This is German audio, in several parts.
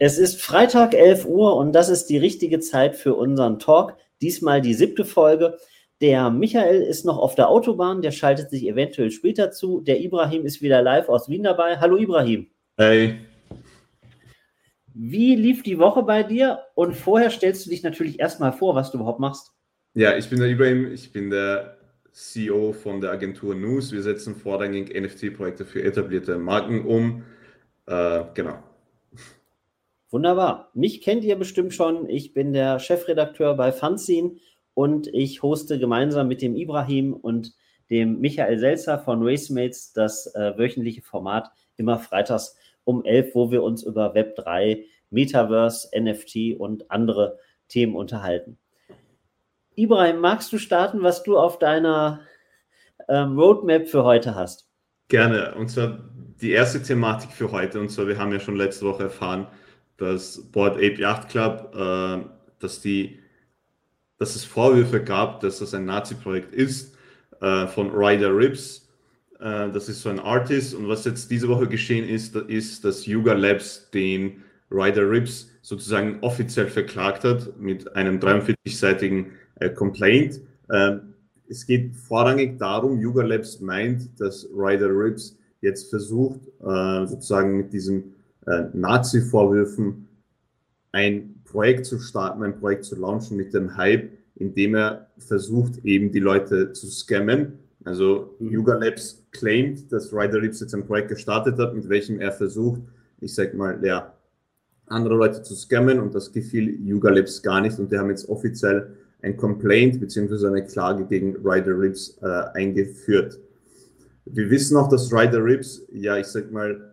Es ist Freitag 11 Uhr und das ist die richtige Zeit für unseren Talk. Diesmal die siebte Folge. Der Michael ist noch auf der Autobahn, der schaltet sich eventuell später zu. Der Ibrahim ist wieder live aus Wien dabei. Hallo Ibrahim. Hey. Wie lief die Woche bei dir? Und vorher stellst du dich natürlich erstmal vor, was du überhaupt machst. Ja, ich bin der Ibrahim, ich bin der CEO von der Agentur News. Wir setzen vorrangig NFT-Projekte für etablierte Marken um. Äh, genau. Wunderbar. Mich kennt ihr bestimmt schon. Ich bin der Chefredakteur bei Fanzine und ich hoste gemeinsam mit dem Ibrahim und dem Michael Selzer von Racemates das äh, wöchentliche Format immer freitags um 11, wo wir uns über Web3, Metaverse, NFT und andere Themen unterhalten. Ibrahim, magst du starten, was du auf deiner ähm, Roadmap für heute hast? Gerne. Und zwar die erste Thematik für heute. Und zwar, wir haben ja schon letzte Woche erfahren, dass Board Ape Yacht Club, äh, dass, die, dass es Vorwürfe gab, dass das ein Nazi-Projekt ist äh, von Ryder Rips. Äh, das ist so ein Artist. Und was jetzt diese Woche geschehen ist, ist, dass Yuga Labs den Ryder Rips sozusagen offiziell verklagt hat mit einem 43-seitigen äh, Complaint. Ähm, es geht vorrangig darum, Yuga Labs meint, dass Ryder Rips jetzt versucht, äh, sozusagen mit diesen äh, Nazi-Vorwürfen ein Projekt zu starten, ein Projekt zu launchen mit dem Hype, indem er versucht, eben die Leute zu scammen. Also mhm. Yuga Labs claimt, dass Ryder Lips jetzt ein Projekt gestartet hat, mit welchem er versucht, ich sag mal, ja, andere Leute zu scammen und das gefiel Yuga Labs gar nicht und die haben jetzt offiziell ein Complaint beziehungsweise eine Klage gegen Ryder Rips äh, eingeführt. Wir wissen auch, dass Ryder Rips, ja, ich sag mal,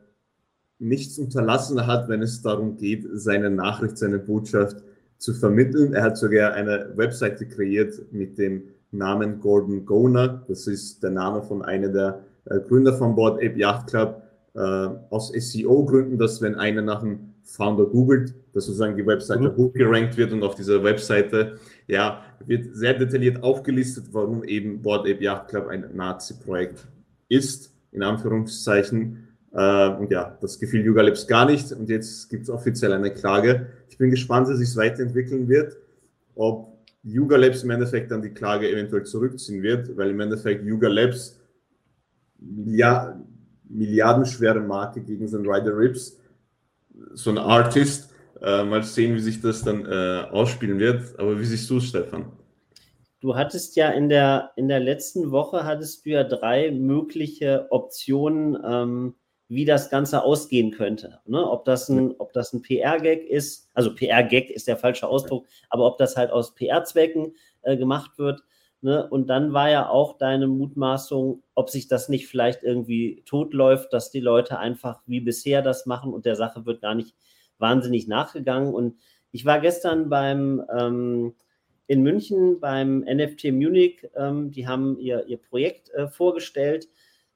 nichts unterlassen hat, wenn es darum geht, seine Nachricht, seine Botschaft zu vermitteln. Er hat sogar eine Webseite kreiert mit dem Namen Gordon Goner. Das ist der Name von einer der äh, Gründer von Board Ape Yacht Club. Äh, aus SEO-Gründen, dass wenn einer nach einem Founder googelt, dass sozusagen die Webseite mhm. hochgerankt wird und auf dieser Webseite ja, wird sehr detailliert aufgelistet, warum eben Board Ape Yacht Club ein Nazi-Projekt ist, in Anführungszeichen. Äh, und ja, das gefiel Yuga Labs gar nicht und jetzt gibt es offiziell eine Klage. Ich bin gespannt, wie sich weiterentwickeln wird, ob Yuga Labs im Endeffekt dann die Klage eventuell zurückziehen wird, weil im Endeffekt Yuga Labs ja, milliardenschwere Marke gegen so einen Rider Rips, so ein Artist. Äh, mal sehen, wie sich das dann äh, ausspielen wird. Aber wie siehst du es, Stefan? Du hattest ja in der, in der letzten Woche hattest du ja drei mögliche Optionen, ähm, wie das Ganze ausgehen könnte. Ne? Ob das ein, ob das ein PR-Gag ist, also PR-Gag ist der falsche Ausdruck, aber ob das halt aus PR-Zwecken äh, gemacht wird. Ne? Und dann war ja auch deine Mutmaßung, ob sich das nicht vielleicht irgendwie totläuft, dass die Leute einfach wie bisher das machen und der Sache wird gar nicht wahnsinnig nachgegangen. Und ich war gestern beim ähm, in München beim NFT Munich, ähm, die haben ihr, ihr Projekt äh, vorgestellt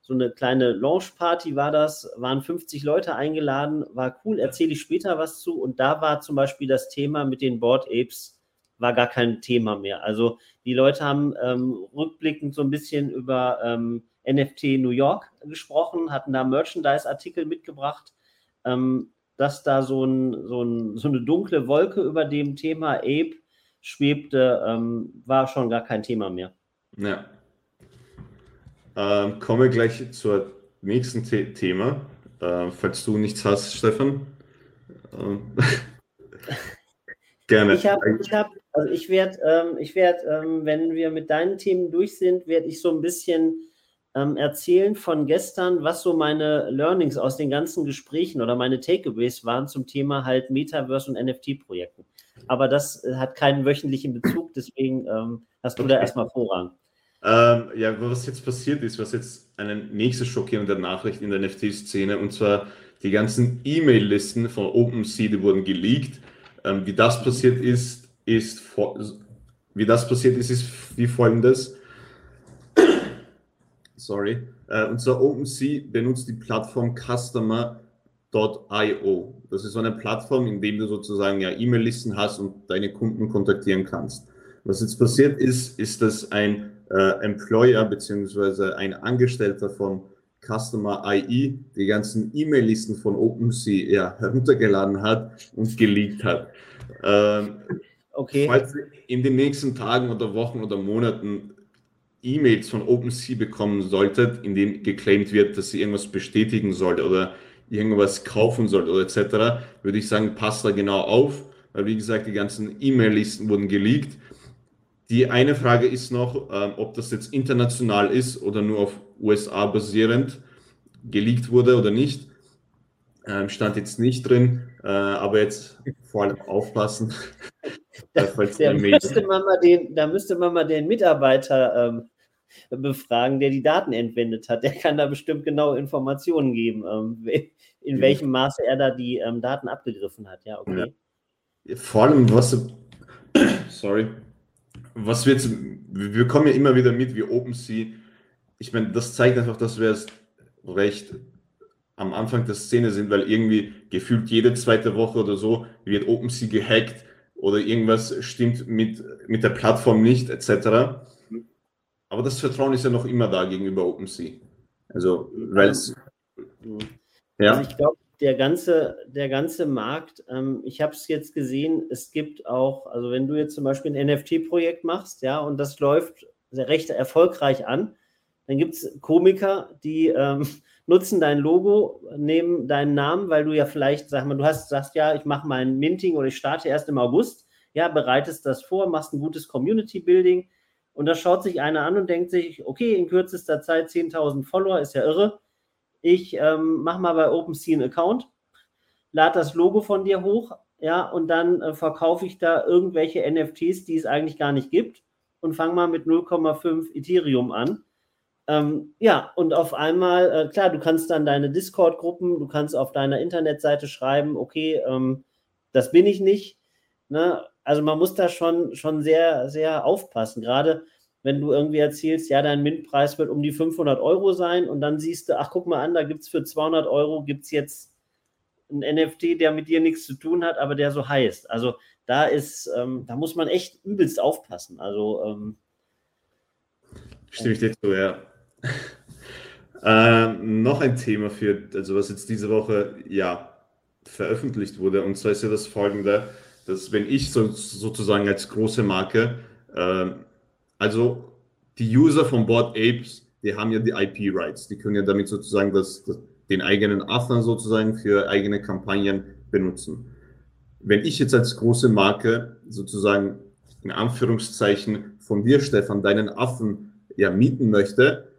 so eine kleine Launch-Party war das, waren 50 Leute eingeladen, war cool, erzähle ich später was zu. Und da war zum Beispiel das Thema mit den Board Apes, war gar kein Thema mehr. Also die Leute haben ähm, rückblickend so ein bisschen über ähm, NFT New York gesprochen, hatten da Merchandise-Artikel mitgebracht. Ähm, dass da so, ein, so, ein, so, eine dunkle Wolke über dem Thema Ape schwebte, ähm, war schon gar kein Thema mehr. Ja, ähm, kommen wir gleich zur nächsten The Thema. Äh, falls du nichts hast, Stefan. Ähm, gerne. Ich habe, ich also ich werde, ähm, ich werde, ähm, wenn wir mit deinen Themen durch sind, werde ich so ein bisschen ähm, erzählen von gestern, was so meine Learnings aus den ganzen Gesprächen oder meine Takeaways waren zum Thema halt Metaverse und NFT-Projekten. Aber das äh, hat keinen wöchentlichen Bezug, deswegen ähm, hast du da erstmal Vorrang. Ähm, ja, was jetzt passiert ist, was jetzt eine nächste schockierende Nachricht in der NFT-Szene, und zwar die ganzen E-Mail-Listen von OpenSea, die wurden geleakt. Ähm, wie das passiert ist, ist wie das passiert ist, ist wie folgendes. Sorry. Äh, und zwar OpenSea benutzt die Plattform Customer.io. Das ist so eine Plattform, in dem du sozusagen ja E-Mail-Listen hast und deine Kunden kontaktieren kannst. Was jetzt passiert ist, ist, dass ein äh, Employer beziehungsweise ein Angestellter von Customer IE die ganzen E-Mail-Listen von OpenSea ja, heruntergeladen hat und geleakt hat. Ähm, okay. Falls ihr in den nächsten Tagen oder Wochen oder Monaten E-Mails von OpenSea bekommen solltet, in denen geclaimed wird, dass sie irgendwas bestätigen sollte oder irgendwas kaufen sollte oder etc., würde ich sagen, passt da genau auf, weil wie gesagt, die ganzen E-Mail-Listen wurden geleakt. Die eine Frage ist noch, ähm, ob das jetzt international ist oder nur auf USA basierend geleakt wurde oder nicht. Ähm, stand jetzt nicht drin, äh, aber jetzt vor allem aufpassen. da, da, müsste man mal den, da müsste man mal den Mitarbeiter ähm, befragen, der die Daten entwendet hat. Der kann da bestimmt genau Informationen geben, ähm, in ja. welchem Maße er da die ähm, Daten abgegriffen hat. Ja, okay. Ja. Vor allem, was, sorry, was wir jetzt, wir kommen ja immer wieder mit wie OpenSea. Ich meine, das zeigt einfach, dass wir es recht am Anfang der Szene sind, weil irgendwie gefühlt jede zweite Woche oder so wird OpenSea gehackt oder irgendwas stimmt mit, mit der Plattform nicht, etc. Aber das Vertrauen ist ja noch immer da gegenüber OpenSea. Also, weil es. Ja. Also ich glaube, der ganze, der ganze Markt, ähm, ich habe es jetzt gesehen, es gibt auch, also wenn du jetzt zum Beispiel ein NFT-Projekt machst, ja, und das läuft recht erfolgreich an, dann gibt es Komiker, die ähm, nutzen dein Logo, nehmen deinen Namen, weil du ja vielleicht, sag mal, du hast sagst ja, ich mache mein Minting oder ich starte erst im August, ja, bereitest das vor, machst ein gutes Community-Building und da schaut sich einer an und denkt sich, okay, in kürzester Zeit 10.000 Follower, ist ja irre. Ich ähm, mache mal bei OpenSea einen Account, lade das Logo von dir hoch, ja, und dann äh, verkaufe ich da irgendwelche NFTs, die es eigentlich gar nicht gibt und fange mal mit 0,5 Ethereum an ähm, ja, und auf einmal, äh, klar, du kannst dann deine Discord-Gruppen, du kannst auf deiner Internetseite schreiben, okay, ähm, das bin ich nicht. Ne? Also man muss da schon, schon sehr, sehr aufpassen. Gerade wenn du irgendwie erzählst, ja, dein Mintpreis wird um die 500 Euro sein und dann siehst du, ach, guck mal an, da gibt es für 200 Euro, gibt es jetzt ein NFT, der mit dir nichts zu tun hat, aber der so heißt. Also da ist, ähm, da muss man echt übelst aufpassen. Also ähm, Stimme ich dir zu, ja. ähm, noch ein Thema für, also was jetzt diese Woche ja veröffentlicht wurde, und zwar ist ja das folgende, dass wenn ich so, sozusagen als große Marke, äh, also die User von Board Apes, die haben ja die IP-Rights, die können ja damit sozusagen das, das, den eigenen Affen sozusagen für eigene Kampagnen benutzen. Wenn ich jetzt als große Marke sozusagen in Anführungszeichen von dir, Stefan, deinen Affen ja mieten möchte,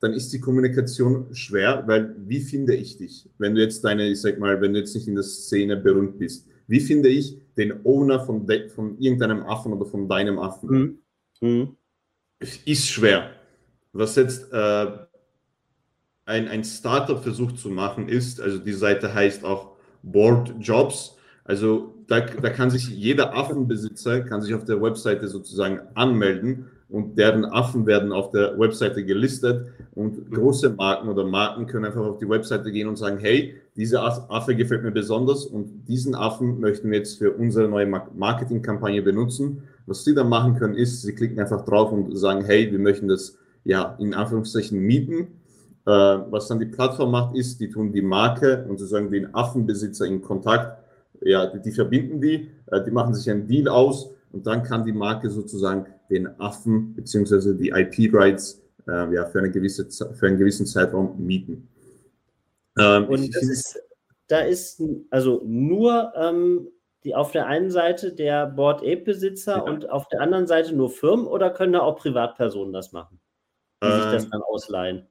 dann ist die Kommunikation schwer, weil wie finde ich dich? Wenn du jetzt deine, ich sag mal, wenn du jetzt nicht in der Szene berühmt bist, wie finde ich den Owner von, de, von irgendeinem Affen oder von deinem Affen? Mhm. Mhm. Ist schwer. Was jetzt äh, ein, ein Startup versucht zu machen ist, also die Seite heißt auch Board Jobs, also da, da kann sich jeder Affenbesitzer kann sich auf der Webseite sozusagen anmelden und deren Affen werden auf der Webseite gelistet und große Marken oder Marken können einfach auf die Webseite gehen und sagen, hey, dieser Affe gefällt mir besonders und diesen Affen möchten wir jetzt für unsere neue Marketingkampagne benutzen. Was sie dann machen können, ist, sie klicken einfach drauf und sagen, hey, wir möchten das ja in Anführungszeichen mieten. Äh, was dann die Plattform macht, ist, die tun die Marke und sozusagen den Affenbesitzer in Kontakt, ja, die, die verbinden die, äh, die machen sich einen Deal aus und dann kann die Marke sozusagen den Affen beziehungsweise die IP-Rights äh, ja, für, eine gewisse, für einen gewissen Zeitraum mieten. Ähm, und das ist, da ist also nur ähm, die auf der einen Seite der Board Ape-Besitzer ja. und auf der anderen Seite nur Firmen oder können da auch Privatpersonen das machen, die ähm, sich das ähm, dann ausleihen?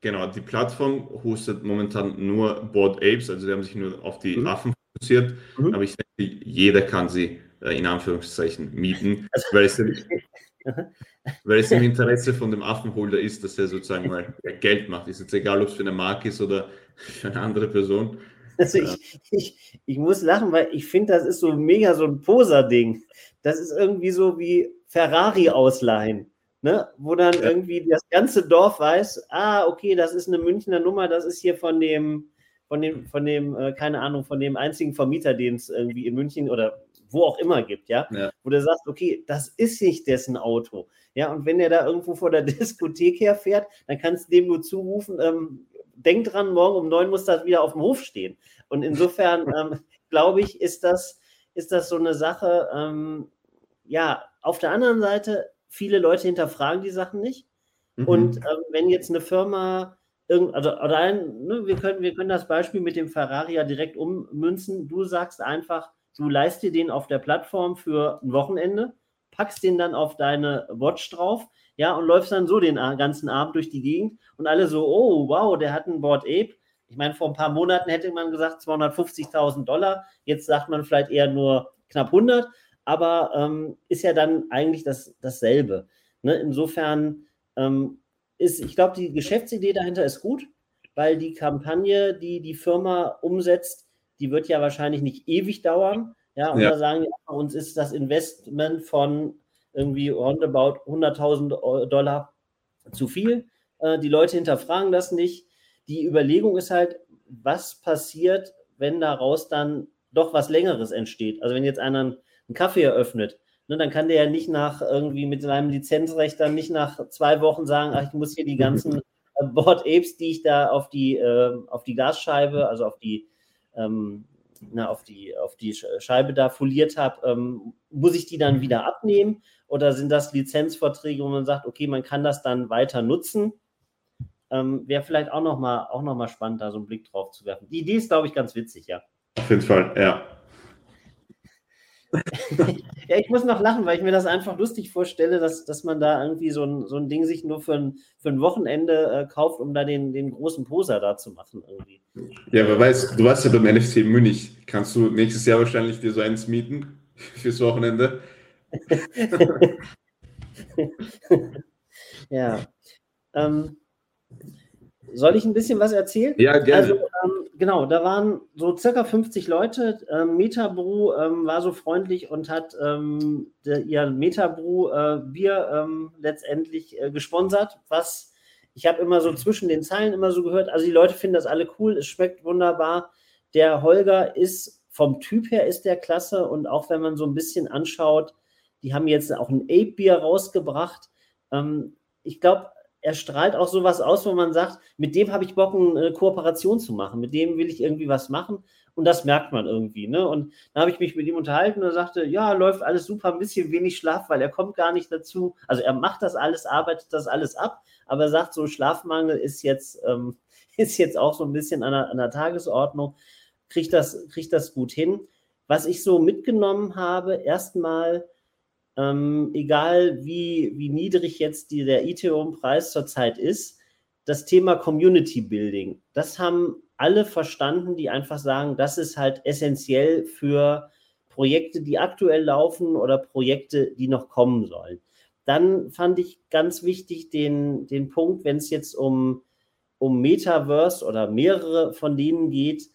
Genau, die Plattform hostet momentan nur Board Apes, also die haben sich nur auf die mhm. Affen fokussiert, mhm. aber ich denke, jeder kann sie äh, in Anführungszeichen mieten, also, weil, es im, weil es im Interesse von dem Affenholder ist, dass er sozusagen mal Geld macht. Ist jetzt egal, ob es für eine Marke ist oder für eine andere Person. Also ich, ich, ich muss lachen, weil ich finde, das ist so mega so ein Poser-Ding. Das ist irgendwie so wie Ferrari ausleihen. Ne? wo dann ja. irgendwie das ganze Dorf weiß, ah, okay, das ist eine Münchner Nummer, das ist hier von dem, von dem, von dem, äh, keine Ahnung, von dem einzigen Vermieter, den es irgendwie in München oder wo auch immer gibt, ja? ja, wo du sagst, okay, das ist nicht dessen Auto. Ja, und wenn er da irgendwo vor der Diskothek herfährt, dann kannst du dem nur zurufen, ähm, denk dran, morgen um neun muss das wieder auf dem Hof stehen. Und insofern ähm, glaube ich, ist das, ist das so eine Sache. Ähm, ja, auf der anderen Seite, viele Leute hinterfragen die Sachen nicht. Mhm. Und ähm, wenn jetzt eine Firma, irgend, also oder ein, ne, wir, können, wir können das Beispiel mit dem Ferrari ja direkt ummünzen. Du sagst einfach, du leist dir den auf der Plattform für ein Wochenende, packst den dann auf deine Watch drauf, ja, und läufst dann so den ganzen Abend durch die Gegend und alle so, oh, wow, der hat ein Board Ape. Ich meine, vor ein paar Monaten hätte man gesagt 250.000 Dollar. Jetzt sagt man vielleicht eher nur knapp 100, aber ähm, ist ja dann eigentlich das, dasselbe. Ne? Insofern ähm, ist, ich glaube, die Geschäftsidee dahinter ist gut, weil die Kampagne, die die Firma umsetzt, die wird ja wahrscheinlich nicht ewig dauern. Ja, und ja. da sagen wir, uns ist das Investment von irgendwie roundabout 100.000 Dollar zu viel. Äh, die Leute hinterfragen das nicht. Die Überlegung ist halt, was passiert, wenn daraus dann doch was Längeres entsteht. Also wenn jetzt einer einen Kaffee eröffnet, ne, dann kann der ja nicht nach irgendwie mit seinem Lizenzrecht dann nicht nach zwei Wochen sagen, ach, ich muss hier die ganzen äh, Board Apes, die ich da auf die, äh, auf die Gasscheibe, also auf die ähm, na, auf, die, auf die Scheibe da foliert habe, ähm, muss ich die dann wieder abnehmen? Oder sind das Lizenzverträge, wo man sagt, okay, man kann das dann weiter nutzen? Ähm, Wäre vielleicht auch nochmal noch spannend, da so einen Blick drauf zu werfen. Die Idee ist, glaube ich, ganz witzig, ja. Auf jeden Fall, ja. ja, ich muss noch lachen, weil ich mir das einfach lustig vorstelle, dass, dass man da irgendwie so ein, so ein Ding sich nur für ein, für ein Wochenende äh, kauft, um da den, den großen Poser da zu machen irgendwie. Ja, wer weiß, du warst ja beim in Münich. Kannst du nächstes Jahr wahrscheinlich dir so eins mieten fürs Wochenende? ja. Ähm, soll ich ein bisschen was erzählen? Ja, gerne. Also, ähm, genau, da waren so circa 50 Leute. Ähm, Metabrew ähm, war so freundlich und hat ähm, der, ihr Metabrew äh, Bier ähm, letztendlich äh, gesponsert, was ich habe immer so zwischen den Zeilen immer so gehört, also die Leute finden das alle cool, es schmeckt wunderbar. Der Holger ist vom Typ her ist der klasse und auch wenn man so ein bisschen anschaut, die haben jetzt auch ein Ape-Bier rausgebracht. Ähm, ich glaube, er strahlt auch sowas aus, wo man sagt, mit dem habe ich Bock, eine Kooperation zu machen, mit dem will ich irgendwie was machen und das merkt man irgendwie. Ne? Und dann habe ich mich mit ihm unterhalten und sagte, ja, läuft alles super, ein bisschen wenig Schlaf, weil er kommt gar nicht dazu. Also er macht das alles, arbeitet das alles ab, aber er sagt so, Schlafmangel ist jetzt, ähm, ist jetzt auch so ein bisschen an der, an der Tagesordnung, kriegt das, kriegt das gut hin. Was ich so mitgenommen habe, erstmal, ähm, egal wie, wie niedrig jetzt die, der Ethereum-Preis zurzeit ist, das Thema Community Building, das haben alle verstanden, die einfach sagen, das ist halt essentiell für Projekte, die aktuell laufen oder Projekte, die noch kommen sollen. Dann fand ich ganz wichtig den, den Punkt, wenn es jetzt um, um Metaverse oder mehrere von denen geht,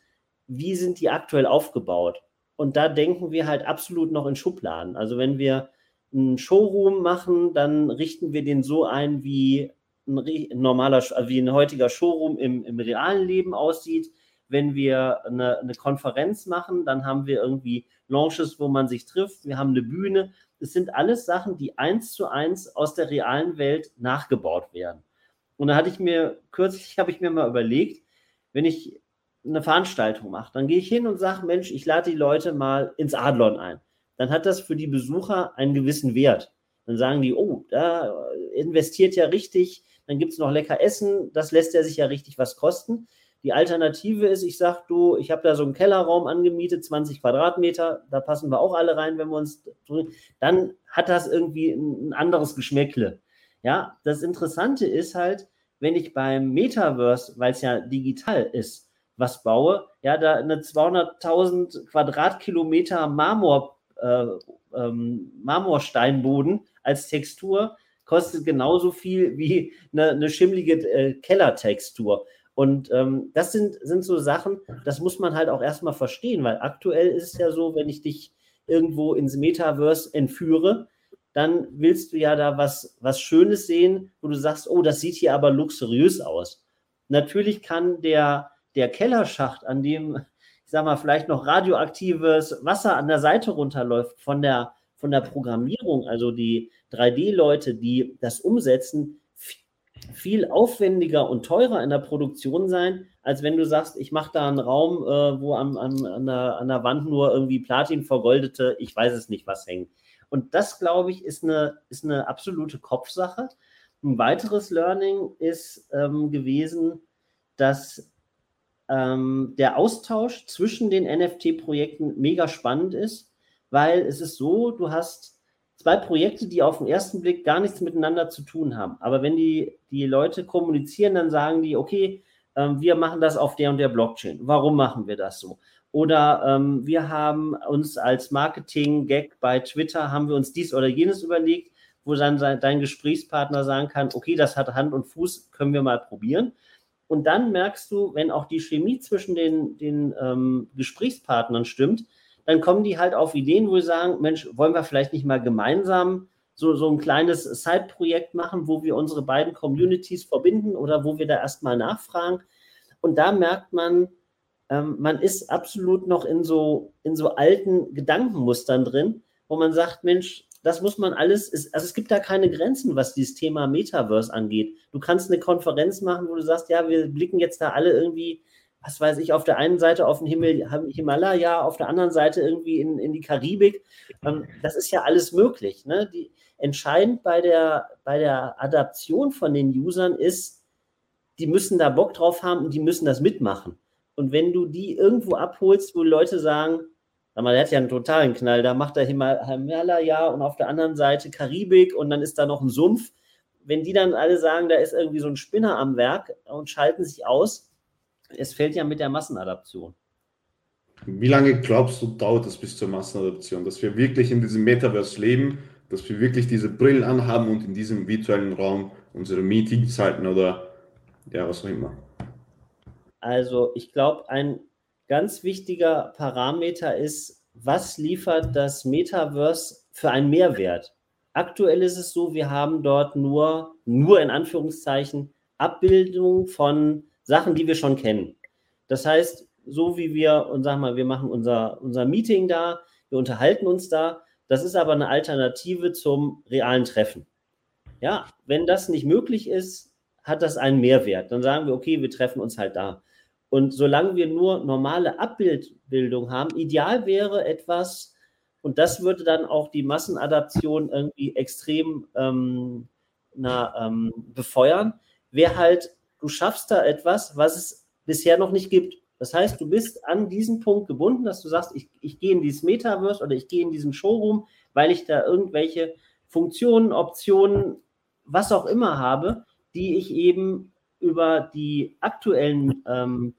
wie sind die aktuell aufgebaut? Und da denken wir halt absolut noch in Schubladen. Also wenn wir einen Showroom machen, dann richten wir den so ein, wie ein normaler, wie ein heutiger Showroom im, im realen Leben aussieht. Wenn wir eine, eine, Konferenz machen, dann haben wir irgendwie Launches, wo man sich trifft. Wir haben eine Bühne. Es sind alles Sachen, die eins zu eins aus der realen Welt nachgebaut werden. Und da hatte ich mir, kürzlich habe ich mir mal überlegt, wenn ich eine Veranstaltung mache, dann gehe ich hin und sage, Mensch, ich lade die Leute mal ins Adlon ein dann hat das für die Besucher einen gewissen Wert. Dann sagen die, oh, da investiert ja richtig, dann gibt es noch lecker Essen, das lässt er sich ja richtig was kosten. Die Alternative ist, ich sage, du, ich habe da so einen Kellerraum angemietet, 20 Quadratmeter, da passen wir auch alle rein, wenn wir uns drücken. Dann hat das irgendwie ein anderes Geschmäckle. Ja, das Interessante ist halt, wenn ich beim Metaverse, weil es ja digital ist, was baue, ja, da eine 200.000 Quadratkilometer Marmor äh, ähm, Marmorsteinboden als Textur kostet genauso viel wie eine, eine schimmlige äh, Kellertextur. Und ähm, das sind, sind so Sachen, das muss man halt auch erstmal verstehen, weil aktuell ist es ja so, wenn ich dich irgendwo ins Metaverse entführe, dann willst du ja da was, was Schönes sehen, wo du sagst, oh, das sieht hier aber luxuriös aus. Natürlich kann der, der Kellerschacht, an dem ich sag mal, vielleicht noch radioaktives Wasser an der Seite runterläuft von der, von der Programmierung, also die 3D-Leute, die das umsetzen, viel aufwendiger und teurer in der Produktion sein, als wenn du sagst, ich mache da einen Raum, äh, wo am, am, an, der, an der Wand nur irgendwie Platin vergoldete, ich weiß es nicht, was hängt. Und das, glaube ich, ist eine, ist eine absolute Kopfsache. Ein weiteres Learning ist ähm, gewesen, dass ähm, der Austausch zwischen den NFT-Projekten mega spannend ist, weil es ist so, du hast zwei Projekte, die auf den ersten Blick gar nichts miteinander zu tun haben. Aber wenn die, die Leute kommunizieren, dann sagen die, okay, ähm, wir machen das auf der und der Blockchain. Warum machen wir das so? Oder ähm, wir haben uns als Marketing-Gag bei Twitter, haben wir uns dies oder jenes überlegt, wo dann dein Gesprächspartner sagen kann, okay, das hat Hand und Fuß, können wir mal probieren. Und dann merkst du, wenn auch die Chemie zwischen den, den ähm, Gesprächspartnern stimmt, dann kommen die halt auf Ideen, wo sie sagen, Mensch, wollen wir vielleicht nicht mal gemeinsam so, so ein kleines Side-Projekt machen, wo wir unsere beiden Communities verbinden oder wo wir da erstmal nachfragen. Und da merkt man, ähm, man ist absolut noch in so, in so alten Gedankenmustern drin, wo man sagt, Mensch, das muss man alles, ist, also es gibt da keine Grenzen, was dieses Thema Metaverse angeht. Du kannst eine Konferenz machen, wo du sagst, ja, wir blicken jetzt da alle irgendwie, was weiß ich, auf der einen Seite auf den Himmel, Himalaya, auf der anderen Seite irgendwie in, in die Karibik. Ähm, das ist ja alles möglich. Ne? Die, entscheidend bei der, bei der Adaption von den Usern ist, die müssen da Bock drauf haben und die müssen das mitmachen. Und wenn du die irgendwo abholst, wo Leute sagen, Mal, der hat ja einen totalen Knall. Da macht er Himalaya und auf der anderen Seite Karibik und dann ist da noch ein Sumpf. Wenn die dann alle sagen, da ist irgendwie so ein Spinner am Werk und schalten sich aus, es fällt ja mit der Massenadaption. Wie lange glaubst du, dauert es bis zur Massenadaption, dass wir wirklich in diesem Metaverse leben, dass wir wirklich diese Brillen anhaben und in diesem virtuellen Raum unsere Meetings halten oder ja, was auch immer? Also ich glaube, ein ganz wichtiger Parameter ist, was liefert das Metaverse für einen Mehrwert? Aktuell ist es so, wir haben dort nur, nur in Anführungszeichen, Abbildung von Sachen, die wir schon kennen. Das heißt, so wie wir, und sagen mal, wir machen unser, unser Meeting da, wir unterhalten uns da, das ist aber eine Alternative zum realen Treffen. Ja, wenn das nicht möglich ist, hat das einen Mehrwert. Dann sagen wir, okay, wir treffen uns halt da. Und solange wir nur normale Abbildbildung haben, ideal wäre etwas, und das würde dann auch die Massenadaption irgendwie extrem ähm, na, ähm, befeuern, wäre halt, du schaffst da etwas, was es bisher noch nicht gibt. Das heißt, du bist an diesen Punkt gebunden, dass du sagst, ich, ich gehe in dieses Metaverse oder ich gehe in diesen Showroom, weil ich da irgendwelche Funktionen, Optionen, was auch immer habe, die ich eben über die aktuellen ähm,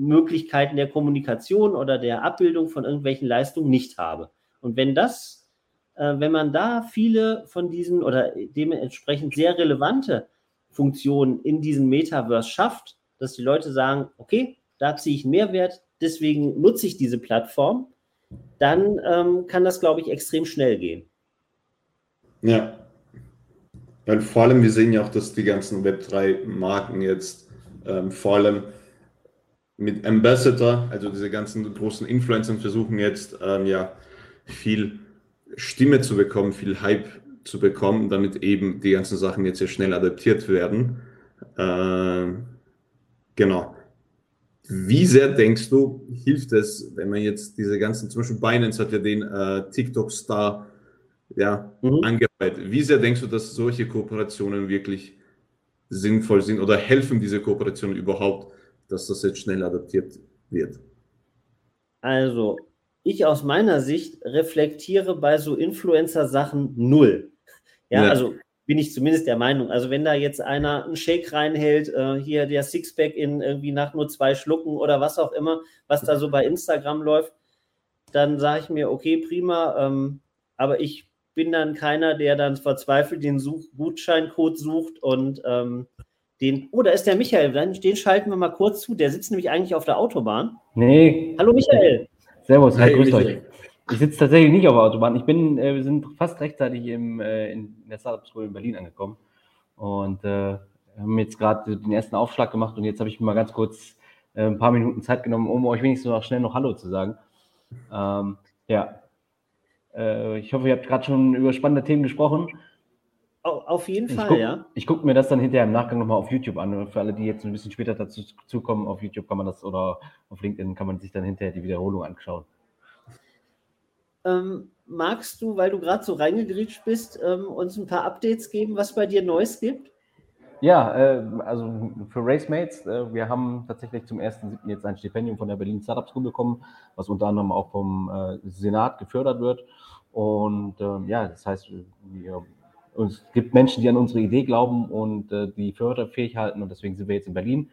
Möglichkeiten der Kommunikation oder der Abbildung von irgendwelchen Leistungen nicht habe. Und wenn das, äh, wenn man da viele von diesen oder dementsprechend sehr relevante Funktionen in diesem Metaverse schafft, dass die Leute sagen, okay, da ziehe ich einen Mehrwert, deswegen nutze ich diese Plattform, dann ähm, kann das, glaube ich, extrem schnell gehen. Ja. Weil vor allem, wir sehen ja auch, dass die ganzen Web3-Marken jetzt ähm, vor allem mit Ambassador, also diese ganzen großen Influencern versuchen jetzt ähm, ja viel Stimme zu bekommen, viel Hype zu bekommen, damit eben die ganzen Sachen jetzt sehr schnell adaptiert werden. Äh, genau. Wie sehr denkst du, hilft es, wenn man jetzt diese ganzen, zum Beispiel Binance hat ja den äh, TikTok-Star ja, mhm. angehört. Wie sehr denkst du, dass solche Kooperationen wirklich sinnvoll sind oder helfen diese Kooperationen überhaupt, dass das jetzt schnell adaptiert wird? Also, ich aus meiner Sicht reflektiere bei so Influencer-Sachen null. Ja, ja, also bin ich zumindest der Meinung. Also, wenn da jetzt einer einen Shake reinhält, äh, hier der Sixpack in irgendwie nach nur zwei Schlucken oder was auch immer, was da so bei Instagram läuft, dann sage ich mir, okay, prima, ähm, aber ich bin dann keiner, der dann verzweifelt den Such Gutscheincode sucht und ähm, den, oh, da ist der Michael, den schalten wir mal kurz zu. Der sitzt nämlich eigentlich auf der Autobahn. Nee. Hallo Michael. Servus, hi, grüßt euch. Ich sitze tatsächlich nicht auf der Autobahn. Ich bin, äh, wir sind fast rechtzeitig im, äh, in der Startup School in Berlin angekommen und äh, haben jetzt gerade den ersten Aufschlag gemacht und jetzt habe ich mir mal ganz kurz äh, ein paar Minuten Zeit genommen, um euch wenigstens noch schnell noch Hallo zu sagen. Ähm, ja, äh, ich hoffe, ihr habt gerade schon über spannende Themen gesprochen. Auf jeden ich Fall, guck, ja. Ich gucke mir das dann hinterher im Nachgang nochmal auf YouTube an. Für alle, die jetzt ein bisschen später dazu zukommen, auf YouTube kann man das oder auf LinkedIn kann man sich dann hinterher die Wiederholung anschauen. Ähm, magst du, weil du gerade so reingegrätscht bist, ähm, uns ein paar Updates geben, was bei dir Neues gibt? Ja, äh, also für Racemates, äh, wir haben tatsächlich zum 1.7. jetzt ein Stipendium von der Berlin Startup School bekommen, was unter anderem auch vom äh, Senat gefördert wird. Und ähm, ja, das heißt, wir, es gibt Menschen, die an unsere Idee glauben und äh, die förderfähig halten und deswegen sind wir jetzt in Berlin.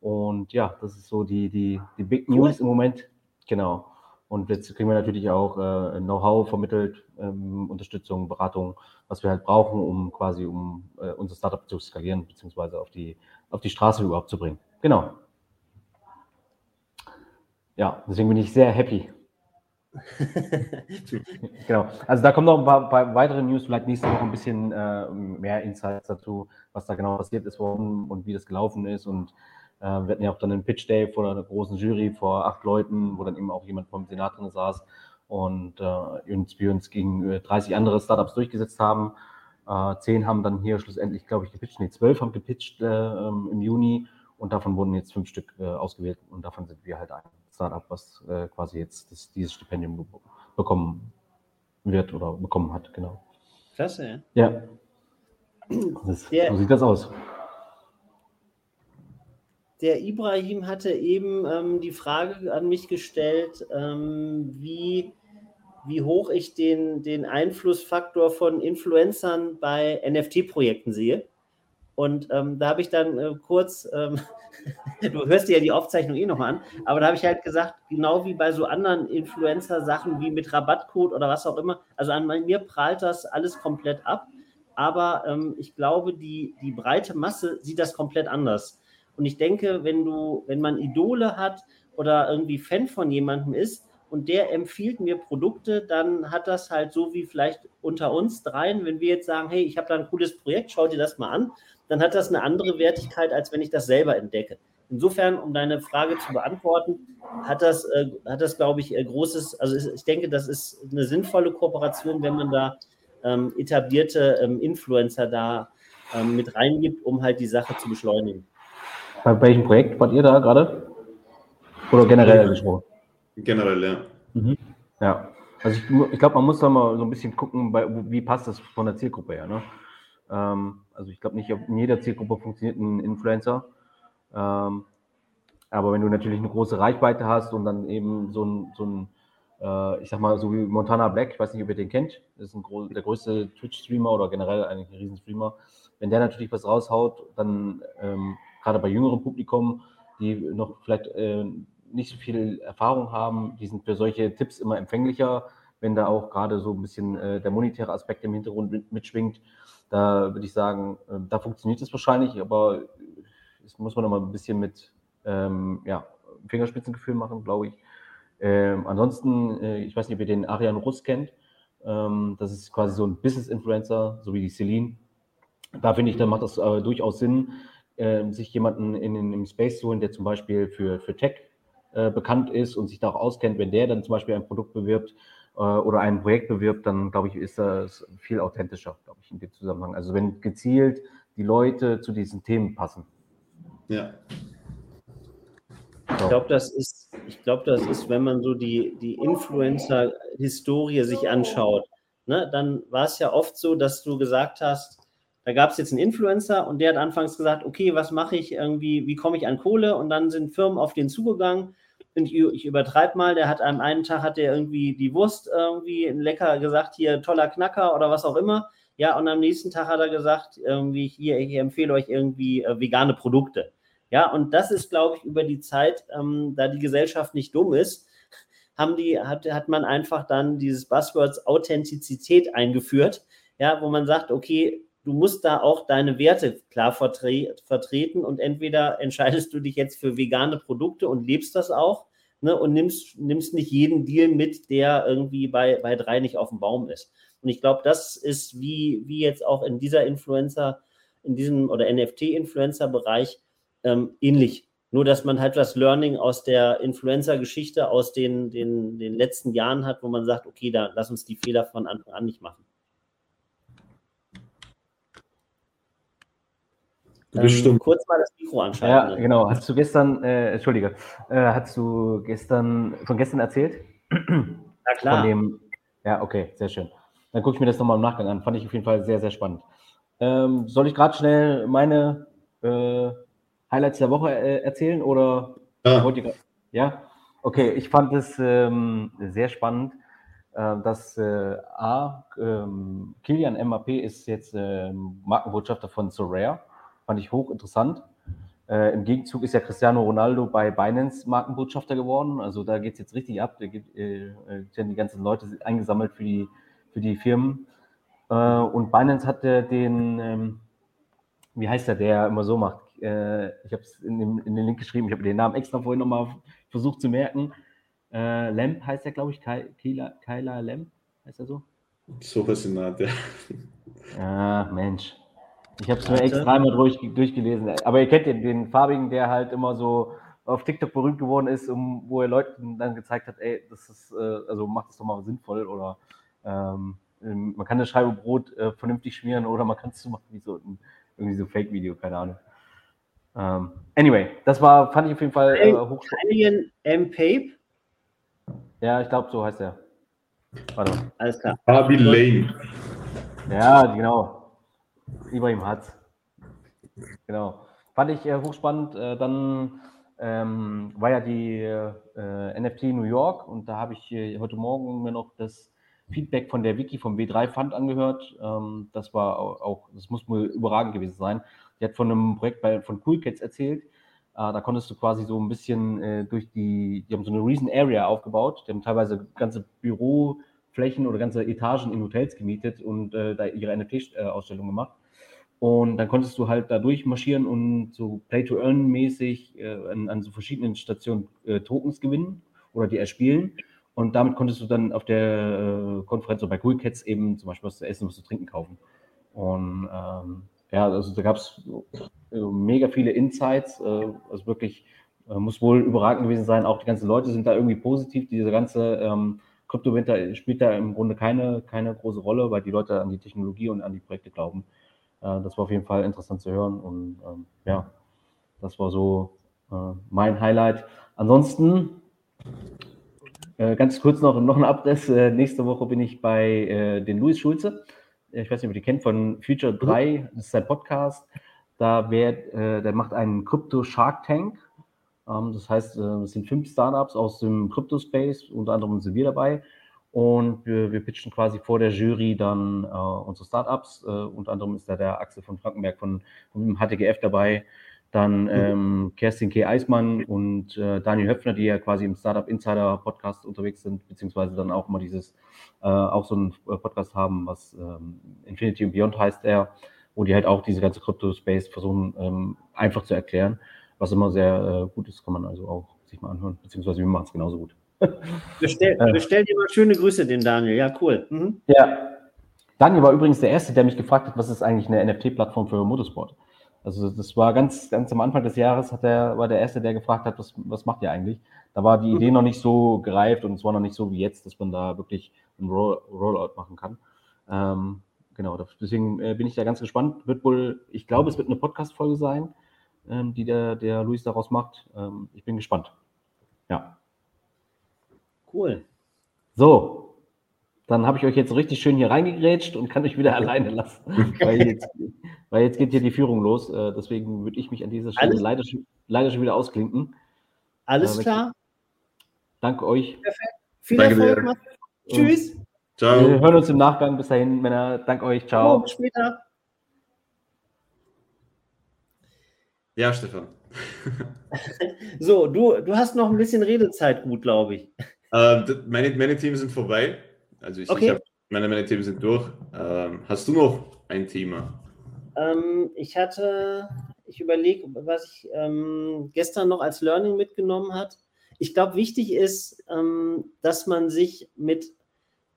Und ja, das ist so die, die, die Big News im Moment. Genau. Und jetzt kriegen wir natürlich auch äh, Know-how vermittelt, ähm, Unterstützung, Beratung, was wir halt brauchen, um quasi um äh, unser Startup zu skalieren, beziehungsweise auf die, auf die Straße überhaupt zu bringen. Genau. Ja, deswegen bin ich sehr happy. genau. Also da kommen noch ein paar, paar, weitere News, vielleicht nächste Woche ein bisschen äh, mehr Insights dazu, was da genau passiert ist, warum und wie das gelaufen ist und äh, wir hatten ja auch dann einen Pitch Day vor einer großen Jury vor acht Leuten, wo dann eben auch jemand vom Senat drin saß und äh, uns, wir uns gegen 30 andere Startups durchgesetzt haben. Äh, zehn haben dann hier schlussendlich, glaube ich, gepitcht. Nee, zwölf haben gepitcht äh, ähm, im Juni und davon wurden jetzt fünf Stück äh, ausgewählt und davon sind wir halt ein Startup, was äh, quasi jetzt das, dieses Stipendium bekommen wird oder bekommen hat, genau. Klasse, ja. Das, so sieht das aus der Ibrahim hatte eben ähm, die Frage an mich gestellt, ähm, wie, wie hoch ich den, den Einflussfaktor von Influencern bei NFT-Projekten sehe. Und ähm, da habe ich dann äh, kurz, ähm, du hörst dir ja die Aufzeichnung eh nochmal an, aber da habe ich halt gesagt, genau wie bei so anderen Influencer-Sachen wie mit Rabattcode oder was auch immer, also an mir prahlt das alles komplett ab. Aber ähm, ich glaube, die, die breite Masse sieht das komplett anders. Und ich denke, wenn du, wenn man Idole hat oder irgendwie Fan von jemandem ist und der empfiehlt mir Produkte, dann hat das halt so wie vielleicht unter uns dreien, wenn wir jetzt sagen, hey, ich habe da ein cooles Projekt, schau dir das mal an, dann hat das eine andere Wertigkeit, als wenn ich das selber entdecke. Insofern, um deine Frage zu beantworten, hat das, äh, hat das glaube ich, äh, großes, also ich denke, das ist eine sinnvolle Kooperation, wenn man da ähm, etablierte ähm, Influencer da ähm, mit reingibt, um halt die Sache zu beschleunigen. Bei welchem Projekt wart ihr da gerade? Oder generell gesprochen? Generell, ja. Mhm. Ja. Also ich, ich glaube, man muss da mal so ein bisschen gucken, bei, wie passt das von der Zielgruppe her. Ne? Ähm, also ich glaube nicht, in jeder Zielgruppe funktioniert ein Influencer. Ähm, aber wenn du natürlich eine große Reichweite hast und dann eben so ein, so ein äh, ich sag mal, so wie Montana Black, ich weiß nicht, ob ihr den kennt, das ist ein der größte Twitch-Streamer oder generell eigentlich ein Riesenstreamer. Wenn der natürlich was raushaut, dann ähm, gerade bei jüngerem Publikum, die noch vielleicht äh, nicht so viel Erfahrung haben, die sind für solche Tipps immer empfänglicher, wenn da auch gerade so ein bisschen äh, der monetäre Aspekt im Hintergrund mit, mitschwingt. Da würde ich sagen, äh, da funktioniert es wahrscheinlich, aber das muss man noch mal ein bisschen mit ähm, ja, Fingerspitzengefühl machen, glaube ich. Ähm, ansonsten, äh, ich weiß nicht, ob ihr den Arian Russ kennt. Ähm, das ist quasi so ein Business-Influencer, so wie die Celine. Da finde ich, da macht das äh, durchaus Sinn, äh, sich jemanden in, in, im Space zu holen, der zum Beispiel für, für Tech äh, bekannt ist und sich da auch auskennt, wenn der dann zum Beispiel ein Produkt bewirbt äh, oder ein Projekt bewirbt, dann glaube ich, ist das viel authentischer, glaube ich, in dem Zusammenhang. Also wenn gezielt die Leute zu diesen Themen passen. Ja. Ich glaube, das ist, ich glaube, das ist, wenn man so die, die Influencer-Historie sich anschaut, ne, dann war es ja oft so, dass du gesagt hast, da gab es jetzt einen Influencer und der hat anfangs gesagt, okay, was mache ich irgendwie, wie komme ich an Kohle? Und dann sind Firmen auf den zugegangen. Ich, ich übertreibe mal, der hat am einen Tag hat der irgendwie die Wurst irgendwie lecker gesagt, hier toller Knacker oder was auch immer. Ja, und am nächsten Tag hat er gesagt, irgendwie hier, ich empfehle euch irgendwie äh, vegane Produkte. Ja, und das ist, glaube ich, über die Zeit, ähm, da die Gesellschaft nicht dumm ist, haben die, hat, hat man einfach dann dieses Buzzwords Authentizität eingeführt, ja, wo man sagt, okay, du musst da auch deine Werte klar vertre vertreten und entweder entscheidest du dich jetzt für vegane Produkte und lebst das auch ne, und nimmst, nimmst nicht jeden Deal mit, der irgendwie bei, bei drei nicht auf dem Baum ist. Und ich glaube, das ist wie, wie jetzt auch in dieser Influencer, in diesem oder NFT-Influencer-Bereich ähm, ähnlich. Nur, dass man halt das Learning aus der Influencer-Geschichte aus den, den, den letzten Jahren hat, wo man sagt, okay, da lass uns die Fehler von Anfang an nicht machen. Ähm, kurz mal das Mikro anschalten. Ja, genau. Hast du gestern, äh, Entschuldige, äh, hast du gestern, von gestern erzählt? Na klar. Von dem, ja, okay, sehr schön. Dann gucke ich mir das nochmal im Nachgang an. Fand ich auf jeden Fall sehr, sehr spannend. Ähm, soll ich gerade schnell meine äh, Highlights der Woche äh, erzählen oder ja. wollt ihr Ja? Okay, ich fand es ähm, sehr spannend, äh, dass äh, A, ähm, Kilian MAP ist jetzt ähm, Markenbotschafter von Sorare Fand ich hochinteressant. Äh, Im Gegenzug ist ja Cristiano Ronaldo bei Binance Markenbotschafter geworden. Also da geht es jetzt richtig ab. Da gibt äh, äh die ganzen Leute eingesammelt für die, für die Firmen. Äh, und Binance hatte den, ähm, wie heißt der, der immer so macht? Äh, ich habe es in, in, den Link geschrieben. Ich habe den Namen extra vorhin nochmal versucht zu merken. Äh, Lamp heißt der, glaube ich. Kyla, Lamp heißt er so? So was in der Ah, Mensch. Ich habe es mir extra einmal durch, durchgelesen. Aber ihr kennt den, den farbigen, der halt immer so auf TikTok berühmt geworden ist, um, wo er Leuten dann gezeigt hat, ey, das ist, äh, also macht das doch mal sinnvoll oder ähm, ähm, man kann eine Scheibe Brot äh, vernünftig schmieren oder man kann es so machen wie so ein irgendwie so Fake-Video, keine Ahnung. Ähm, anyway, das war, fand ich auf jeden Fall äh, hochspannend. M-Pape? Ja, ich glaube, so heißt er. Warte mal. Alles klar. Fabi Lane. Ja, genau. Ibrahim hat Genau. Fand ich äh, hochspannend. Äh, dann ähm, war ja die äh, NFT New York und da habe ich äh, heute Morgen mir noch das Feedback von der Wiki vom W3 Fund angehört. Ähm, das war auch, das muss wohl überragend gewesen sein. Die hat von einem Projekt bei, von Cool Cats erzählt. Äh, da konntest du quasi so ein bisschen äh, durch die, die haben so eine Reason Area aufgebaut. Die haben teilweise ganze Büroflächen oder ganze Etagen in Hotels gemietet und äh, da ihre NFT-Ausstellung gemacht. Und dann konntest du halt da durchmarschieren und so Play-to-Earn-mäßig äh, an, an, so verschiedenen Stationen äh, Tokens gewinnen oder die erspielen. Und damit konntest du dann auf der äh, Konferenz oder bei Cool Cats eben zum Beispiel was zu essen, was zu trinken kaufen. Und ähm, ja, also da gab es äh, mega viele Insights. Äh, also wirklich äh, muss wohl überragend gewesen sein. Auch die ganzen Leute sind da irgendwie positiv. Diese ganze ähm, Kryptowinter spielt da im Grunde keine, keine große Rolle, weil die Leute an die Technologie und an die Projekte glauben. Äh, das war auf jeden Fall interessant zu hören und ähm, ja, das war so äh, mein Highlight. Ansonsten äh, ganz kurz noch, noch ein Abriss. Äh, nächste Woche bin ich bei äh, den Louis Schulze. Ich weiß nicht, ob ihr die kennt von Future 3, das ist sein Podcast. Da wird, äh, der macht einen Crypto Shark Tank. Ähm, das heißt, es sind fünf Startups aus dem Crypto-Space, unter anderem sind wir dabei. Und wir, wir pitchen quasi vor der Jury dann äh, unsere Startups. Äh, unter anderem ist da der Axel von Frankenberg von, von HTGF dabei. Dann mhm. ähm, Kerstin K. Eismann und äh, Daniel Höpfner, die ja quasi im Startup Insider Podcast unterwegs sind, beziehungsweise dann auch mal dieses, äh, auch so einen äh, Podcast haben, was ähm, Infinity and Beyond heißt er, wo die halt auch diese ganze Crypto-Space versuchen ähm, einfach zu erklären, was immer sehr äh, gut ist, kann man also auch sich mal anhören, beziehungsweise wir machen es genauso gut. Bestell, bestell dir mal schöne Grüße, den Daniel. Ja, cool. Mhm. Ja. Daniel war übrigens der Erste, der mich gefragt hat, was ist eigentlich eine NFT-Plattform für Motorsport? Also das war ganz, ganz am Anfang des Jahres hat er, war der Erste, der gefragt hat, was, was macht ihr eigentlich? Da war die mhm. Idee noch nicht so gereift und es war noch nicht so wie jetzt, dass man da wirklich einen Roll Rollout machen kann. Ähm, genau, deswegen äh, bin ich da ganz gespannt. Wird wohl, ich glaube, es wird eine Podcast-Folge sein, ähm, die der, der Luis daraus macht. Ähm, ich bin gespannt. Ja. Cool. So, dann habe ich euch jetzt richtig schön hier reingegrätscht und kann euch wieder alleine lassen. weil, jetzt, weil, jetzt, geht hier die Führung los. Äh, deswegen würde ich mich an dieser Stelle leider, leider, schon wieder ausklinken. Alles äh, klar. Danke euch. Perfekt. Viel Danke Erfolg. Tschüss. Ciao. Wir hören uns im Nachgang. Bis dahin, Männer. Danke euch. Ciao. bis später. Ja, Stefan. so, du, du hast noch ein bisschen Redezeit, gut, glaube ich. Äh, meine, meine Themen sind vorbei. Also ich, okay. ich hab, meine, meine Themen sind durch. Ähm, hast du noch ein Thema? Ähm, ich hatte, ich überlege, was ich ähm, gestern noch als Learning mitgenommen hat. Ich glaube, wichtig ist, ähm, dass man sich mit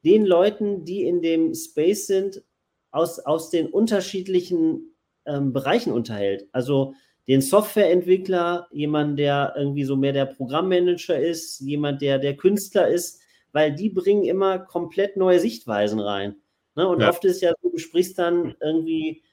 den Leuten, die in dem Space sind, aus, aus den unterschiedlichen ähm, Bereichen unterhält. Also den Softwareentwickler, jemand, der irgendwie so mehr der Programmmanager ist, jemand, der der Künstler ist, weil die bringen immer komplett neue Sichtweisen rein. Ne? Und ja. oft ist ja so, du sprichst dann irgendwie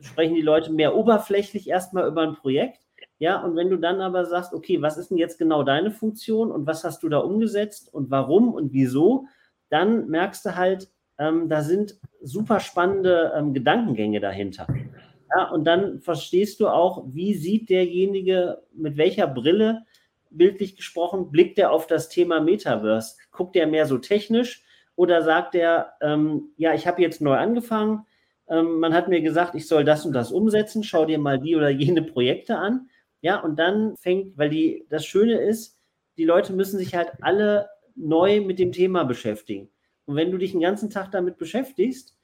sprechen die Leute mehr oberflächlich erstmal über ein Projekt. Ja, und wenn du dann aber sagst, okay, was ist denn jetzt genau deine Funktion und was hast du da umgesetzt und warum und wieso, dann merkst du halt, ähm, da sind super spannende ähm, Gedankengänge dahinter. Ja, und dann verstehst du auch, wie sieht derjenige, mit welcher Brille, bildlich gesprochen, blickt er auf das Thema Metaverse? Guckt er mehr so technisch oder sagt er, ähm, ja, ich habe jetzt neu angefangen, ähm, man hat mir gesagt, ich soll das und das umsetzen, schau dir mal die oder jene Projekte an. Ja, und dann fängt, weil die, das Schöne ist, die Leute müssen sich halt alle neu mit dem Thema beschäftigen. Und wenn du dich den ganzen Tag damit beschäftigst,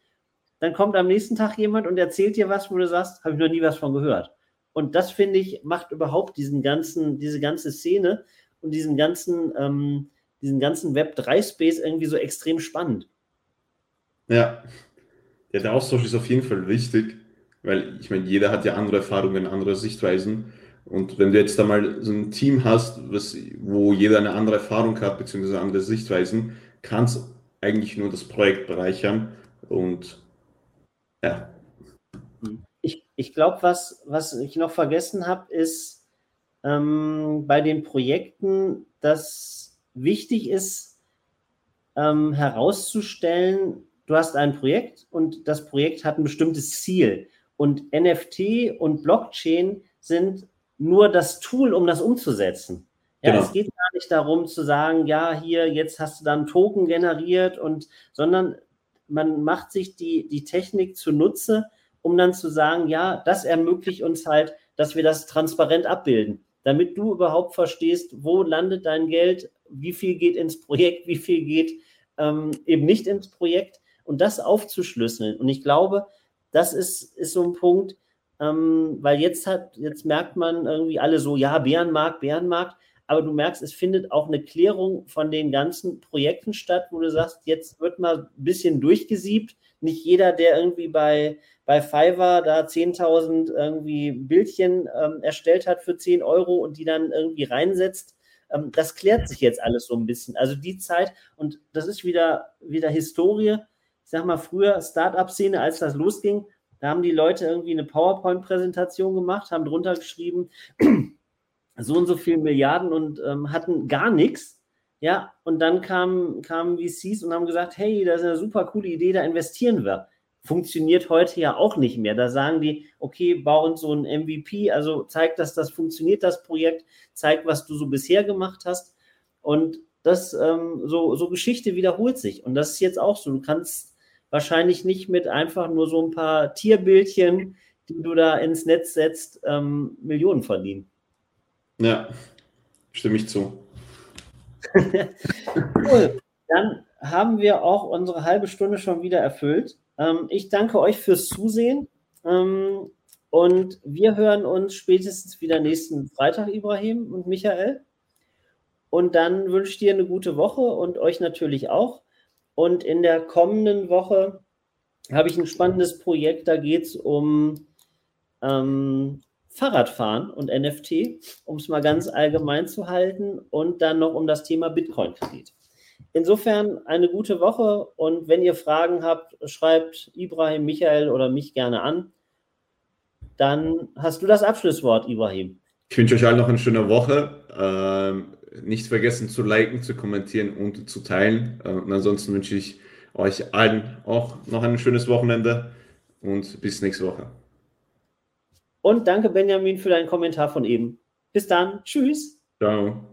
dann kommt am nächsten Tag jemand und erzählt dir was, wo du sagst, habe ich noch nie was von gehört. Und das finde ich macht überhaupt diesen ganzen, diese ganze Szene und diesen ganzen, ähm, diesen ganzen Web 3 Space irgendwie so extrem spannend. Ja. ja, der Austausch ist auf jeden Fall wichtig, weil ich meine, jeder hat ja andere Erfahrungen, andere Sichtweisen. Und wenn du jetzt da mal so ein Team hast, was, wo jeder eine andere Erfahrung hat, beziehungsweise andere Sichtweisen, kann es eigentlich nur das Projekt bereichern. Und ja. Ich, ich glaube, was, was ich noch vergessen habe, ist ähm, bei den Projekten, dass wichtig ist, ähm, herauszustellen, du hast ein Projekt und das Projekt hat ein bestimmtes Ziel. Und NFT und Blockchain sind nur das Tool, um das umzusetzen. Ja, genau. es geht gar nicht darum zu sagen, ja, hier, jetzt hast du dann Token generiert und, sondern man macht sich die, die Technik zunutze, um dann zu sagen, ja, das ermöglicht uns halt, dass wir das transparent abbilden, damit du überhaupt verstehst, wo landet dein Geld, wie viel geht ins Projekt, wie viel geht ähm, eben nicht ins Projekt und das aufzuschlüsseln. Und ich glaube, das ist, ist so ein Punkt, ähm, weil jetzt hat, jetzt merkt man irgendwie alle so, ja, Bärenmarkt, Bärenmarkt, aber du merkst, es findet auch eine Klärung von den ganzen Projekten statt, wo du sagst, jetzt wird mal ein bisschen durchgesiebt. Nicht jeder, der irgendwie bei, bei Fiverr da 10.000 irgendwie Bildchen ähm, erstellt hat für 10 Euro und die dann irgendwie reinsetzt, ähm, das klärt sich jetzt alles so ein bisschen. Also die Zeit, und das ist wieder, wieder Historie. Ich sag mal, früher Startup-Szene, als das losging, da haben die Leute irgendwie eine PowerPoint-Präsentation gemacht, haben drunter geschrieben, so und so viele Milliarden und ähm, hatten gar nichts. Ja, und dann kamen, kamen VCs und haben gesagt, hey, das ist eine super coole Idee, da investieren wir. Funktioniert heute ja auch nicht mehr. Da sagen die, okay, bau uns so ein MVP, also zeig, dass das funktioniert, das Projekt, zeig, was du so bisher gemacht hast. Und das, ähm, so, so Geschichte wiederholt sich. Und das ist jetzt auch so. Du kannst wahrscheinlich nicht mit einfach nur so ein paar Tierbildchen, die du da ins Netz setzt, ähm, Millionen verdienen. Ja, stimme ich zu. cool. Dann haben wir auch unsere halbe Stunde schon wieder erfüllt. Ähm, ich danke euch fürs Zusehen. Ähm, und wir hören uns spätestens wieder nächsten Freitag, Ibrahim und Michael. Und dann wünsche ich dir eine gute Woche und euch natürlich auch. Und in der kommenden Woche habe ich ein spannendes Projekt, da geht es um ähm, Fahrradfahren und NFT, um es mal ganz allgemein zu halten, und dann noch um das Thema Bitcoin-Kredit. Insofern eine gute Woche und wenn ihr Fragen habt, schreibt Ibrahim, Michael oder mich gerne an. Dann hast du das Abschlusswort, Ibrahim. Ich wünsche euch allen noch eine schöne Woche. Ähm, nicht vergessen zu liken, zu kommentieren und zu teilen. Äh, und ansonsten wünsche ich euch allen auch noch ein schönes Wochenende und bis nächste Woche. Und danke, Benjamin, für deinen Kommentar von eben. Bis dann. Tschüss. Ciao.